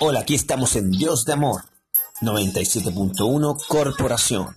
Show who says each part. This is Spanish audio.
Speaker 1: Hola, aquí estamos en Dios de Amor 97.1 Corporación.